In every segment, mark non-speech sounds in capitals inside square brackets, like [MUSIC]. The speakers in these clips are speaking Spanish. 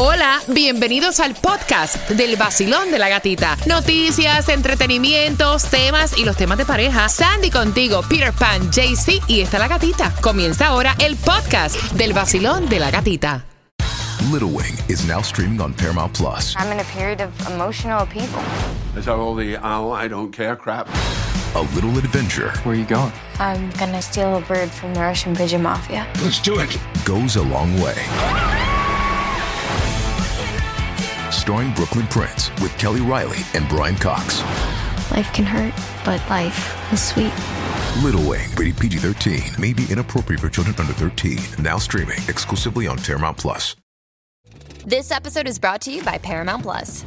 Hola, bienvenidos al podcast del vacilón de la gatita. Noticias, entretenimientos, temas y los temas de pareja. Sandy contigo, Peter Pan, JC y está la gatita. Comienza ahora el podcast del vacilón de la gatita. Little Wing is now streaming on Paramount Plus. I'm in a period of emotional upheaval. Is that all the oh, I don't care crap? A little adventure Where are you going? I'm gonna steal a bird from the Russian pigeon mafia. Let's do it. goes a long way. Starring Brooklyn Prince with Kelly Riley and Brian Cox. Life can hurt, but life is sweet. Little Wing, rated PG 13, may be inappropriate for children under 13. Now streaming exclusively on Paramount Plus. This episode is brought to you by Paramount Plus.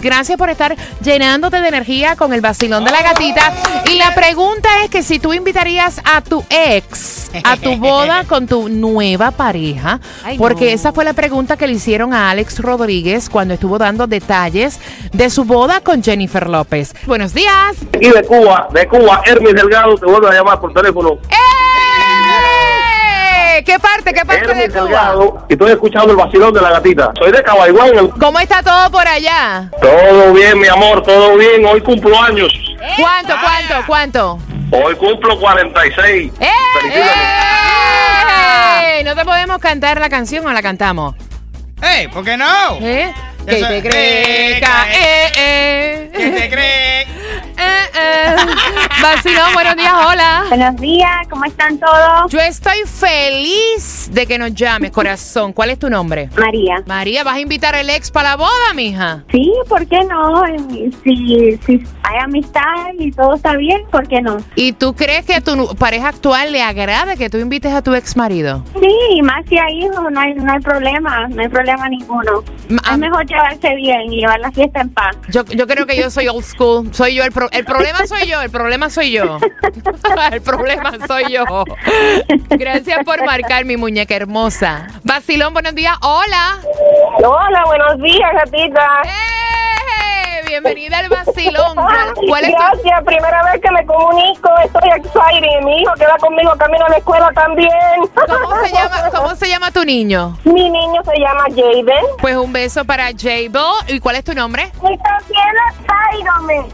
Gracias por estar llenándote de energía con el vacilón de la gatita. Y la pregunta es que si tú invitarías a tu ex a tu [LAUGHS] boda con tu nueva pareja, porque esa fue la pregunta que le hicieron a Alex Rodríguez cuando estuvo dando detalles de su boda con Jennifer López. Buenos días. aquí de Cuba, de Cuba, Hermes Delgado te vuelve a llamar por teléfono. ¡Eh! ¿Qué parte? ¿Qué parte de Cuba? Delgado, y estoy escuchando el vacilón de la gatita. Soy de Cabaiguán. ¿Cómo está todo por allá? Todo bien, mi amor, todo bien. Hoy cumplo años. ¿Cuánto, cuánto, cuánto? Hoy cumplo 46. ¡Eh! ¡Eh! No te podemos cantar la canción o la cantamos. ¡Ey! ¿Por qué no? ¿Eh? Ya ¿Qué sa- te crees? Eh, eh, eh. ¿Qué te crees? [LAUGHS] Eh, eh. Vacilón, buenos días, hola. Buenos días, ¿cómo están todos? Yo estoy feliz de que nos llames, corazón. ¿Cuál es tu nombre? María. María, ¿vas a invitar al ex para la boda, mija? Sí, ¿por qué no? Eh, Si, si hay amistad y todo está bien, ¿por qué no? ¿Y tú crees que a tu pareja actual le agrade que tú invites a tu ex marido? Sí, más si hay hijos, no hay, no hay problema, no hay problema ninguno. Ma- Es mejor llevarse bien y llevar la fiesta en paz. Yo, yo creo que yo soy old school. Soy yo el, pro- el problema soy yo. El problema soy yo. [LAUGHS] el problema soy yo. Gracias por marcar mi muñeca hermosa. Vacilón, buenos días. Hola. Hola, buenos días, gatita. ¡Eh! Bienvenida al vacilón. ¿Cuál, cuál es tu- Gracias, primera vez que me comunico, estoy excited. Mi hijo queda conmigo camino a la escuela también. ¿Cómo se [LAUGHS] llama, cómo se llama tu niño? Mi niño se llama Jaden. Pues un beso para Jable. ¿Y cuál es tu nombre? Y también Spider-Man.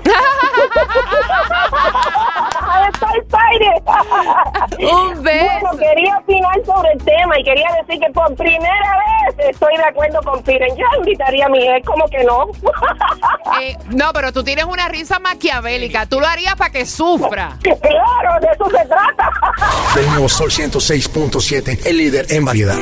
Estoy excited. Un beso. Bueno, quería opinar sobre el tema y quería decir que por primera vez estoy de acuerdo con Piren. Yo invitaría a mi ex, como que no. [LAUGHS] Eh, no, pero tú tienes una risa maquiavélica. Tú lo harías para que sufra. claro, de eso se trata. del nuevo Sol 106.7, el líder en variedad.